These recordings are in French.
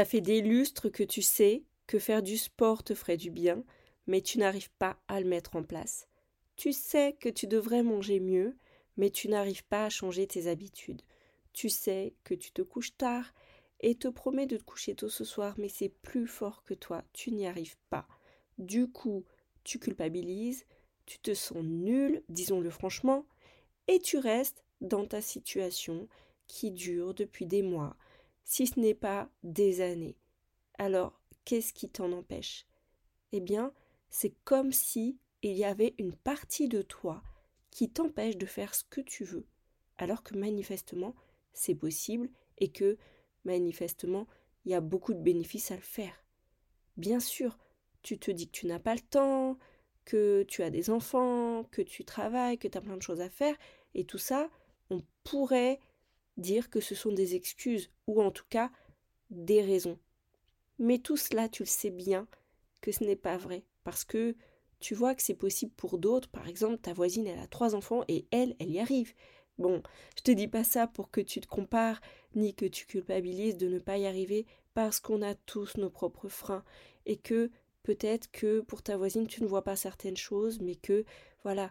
Ça fait des lustres que tu sais que faire du sport te ferait du bien, mais tu n'arrives pas à le mettre en place. Tu sais que tu devrais manger mieux, mais tu n'arrives pas à changer tes habitudes. Tu sais que tu te couches tard et te promets de te coucher tôt ce soir, mais c'est plus fort que toi, tu n'y arrives pas. Du coup, tu culpabilises, tu te sens nul, disons-le franchement, et tu restes dans ta situation qui dure depuis des mois, si ce n'est pas des années. Alors, qu'est-ce qui t'en empêche? Eh bien, c'est comme si il y avait une partie de toi qui t'empêche de faire ce que tu veux, alors que manifestement, c'est possible et que, manifestement, il y a beaucoup de bénéfices à le faire. Bien sûr, tu te dis que tu n'as pas le temps, que tu as des enfants, que tu travailles, que tu as plein de choses à faire, et tout ça, on pourrait dire que ce sont des excuses, ou en tout cas des raisons. Mais tout cela, tu le sais bien que ce n'est pas vrai, parce que tu vois que c'est possible pour d'autres, par exemple ta voisine elle a trois enfants et elle, elle y arrive. Bon, je te dis pas ça pour que tu te compares, ni que tu culpabilises de ne pas y arriver, parce qu'on a tous nos propres freins, et que peut-être que pour ta voisine tu ne vois pas certaines choses, mais que voilà,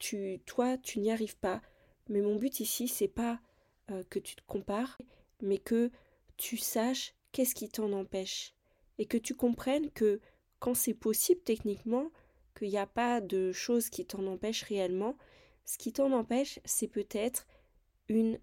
tu, toi, tu n'y arrives pas. Mais mon but ici, c'est pas euh, que tu te compares, mais que tu saches qu'est-ce qui t'en empêche. Et que tu comprennes que quand c'est possible techniquement, qu'il n'y a pas de choses qui t'en empêchent réellement, ce qui t'en empêche, c'est peut-être une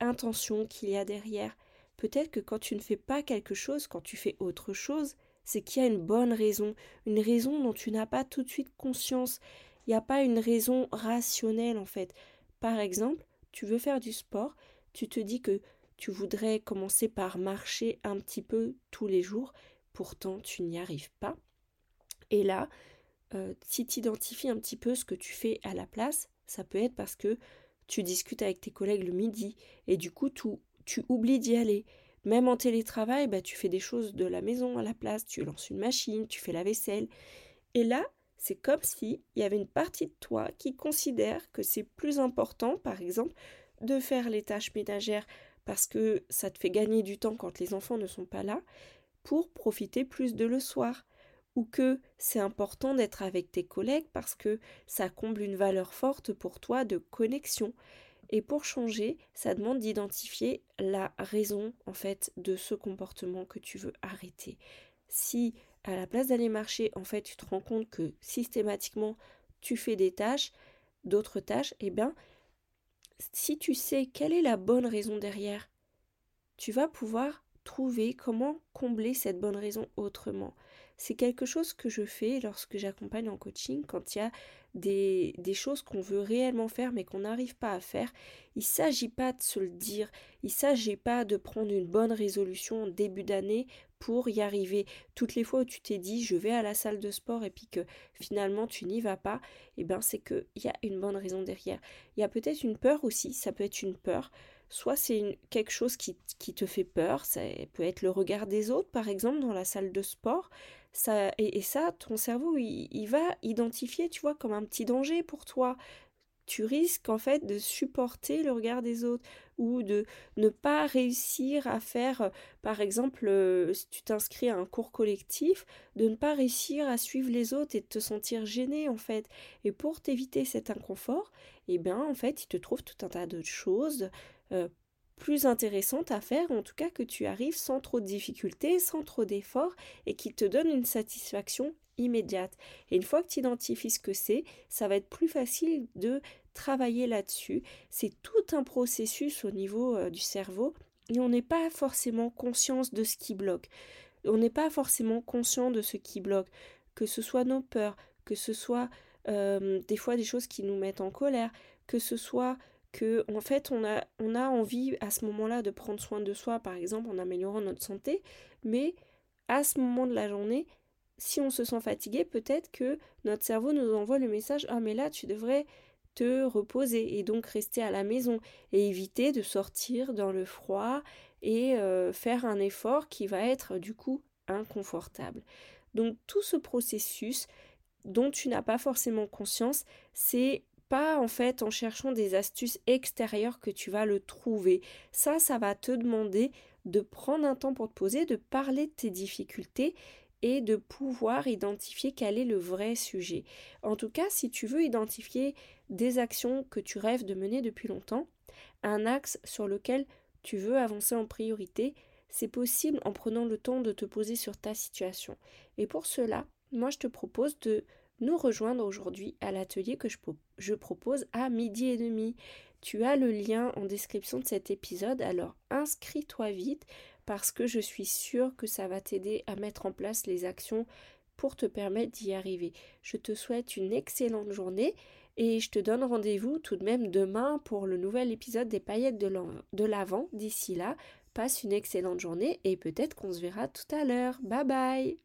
intention qu'il y a derrière. Peut-être que quand tu ne fais pas quelque chose, quand tu fais autre chose, c'est qu'il y a une bonne raison, une raison dont tu n'as pas tout de suite conscience. Il n'y a pas une raison rationnelle en fait. Par exemple, tu veux faire du sport, tu te dis que tu voudrais commencer par marcher un petit peu tous les jours, pourtant tu n'y arrives pas. Et là, euh, si tu identifies un petit peu ce que tu fais à la place, ça peut être parce que tu discutes avec tes collègues le midi et du coup tu, tu oublies d'y aller. Même en télétravail, bah, tu fais des choses de la maison à la place, tu lances une machine, tu fais la vaisselle. Et là, c'est comme si il y avait une partie de toi qui considère que c'est plus important, par exemple, de faire les tâches ménagères parce que ça te fait gagner du temps quand les enfants ne sont pas là, pour profiter plus de le soir. Ou que c'est important d'être avec tes collègues parce que ça comble une valeur forte pour toi de connexion. Et pour changer, ça demande d'identifier la raison en fait de ce comportement que tu veux arrêter. Si à la place d'aller marcher, en fait, tu te rends compte que systématiquement tu fais des tâches, d'autres tâches, eh bien, si tu sais quelle est la bonne raison derrière, tu vas pouvoir trouver comment combler cette bonne raison autrement. C'est quelque chose que je fais lorsque j'accompagne en coaching, quand il y a des, choses qu'on veut réellement faire mais qu'on n'arrive pas à faire. Il ne s'agit pas de se le dire, il ne s'agit pas de prendre une bonne résolution en début d'année pour y arriver. Toutes les fois où tu t'es dit je vais à la salle de sport et puis que finalement tu n'y vas pas, eh ben c'est qu'il y a une bonne raison derrière. Il y a peut-être une peur aussi, ça peut être une peur. Soit c'est quelque chose qui, te fait peur, ça peut être le regard des autres par exemple dans la salle de sport. Et, ça, ton cerveau, il, il va identifier, tu vois, comme un petit danger pour toi tu risques en fait de supporter le regard des autres ou de ne pas réussir à faire, euh, par exemple, euh, si tu t'inscris à un cours collectif, de ne pas réussir à suivre les autres et de te sentir gêné en fait. Et pour t'éviter cet inconfort, eh bien en fait, il te trouve tout un tas de choses euh, plus intéressantes à faire, en tout cas que tu arrives sans trop de difficultés, sans trop d'efforts et qui te donnent une satisfaction immédiate. Et une fois que tu identifies ce que c'est, ça va être plus facile de travailler là-dessus. C'est tout un processus au niveau euh, du cerveau et on n'est pas forcément conscient de ce qui bloque. On n'est pas forcément conscient de ce qui bloque, que ce soit nos peurs, que ce soit euh, des fois des choses qui nous mettent en colère, que ce soit que en fait on a, on a envie à ce moment-là de prendre soin de soi, par exemple en améliorant notre santé, mais à ce moment de la journée, si on se sent fatigué, peut-être que notre cerveau nous envoie le message Ah, mais là, tu devrais te reposer et donc rester à la maison et éviter de sortir dans le froid et euh, faire un effort qui va être du coup inconfortable. Donc tout ce processus dont tu n'as pas forcément conscience, c'est pas en fait en cherchant des astuces extérieures que tu vas le trouver. Ça, ça va te demander de prendre un temps pour te poser, de parler de tes difficultés et de pouvoir identifier quel est le vrai sujet. En tout cas, si tu veux identifier des actions que tu rêves de mener depuis longtemps, un axe sur lequel tu veux avancer en priorité, c'est possible en prenant le temps de te poser sur ta situation. Et pour cela, moi je te propose de nous rejoindre aujourd'hui à l'atelier que je, propose à midi et demi. Tu as le lien en description de cet épisode, alors inscris-toi vite parce que je suis sûre que ça va t'aider à mettre en place les actions pour te permettre d'y arriver. Je te souhaite une excellente journée et je te donne rendez-vous tout de même demain pour le nouvel épisode des paillettes de l'avant. D'ici là, passe une excellente journée et peut-être qu'on se verra tout à l'heure. Bye bye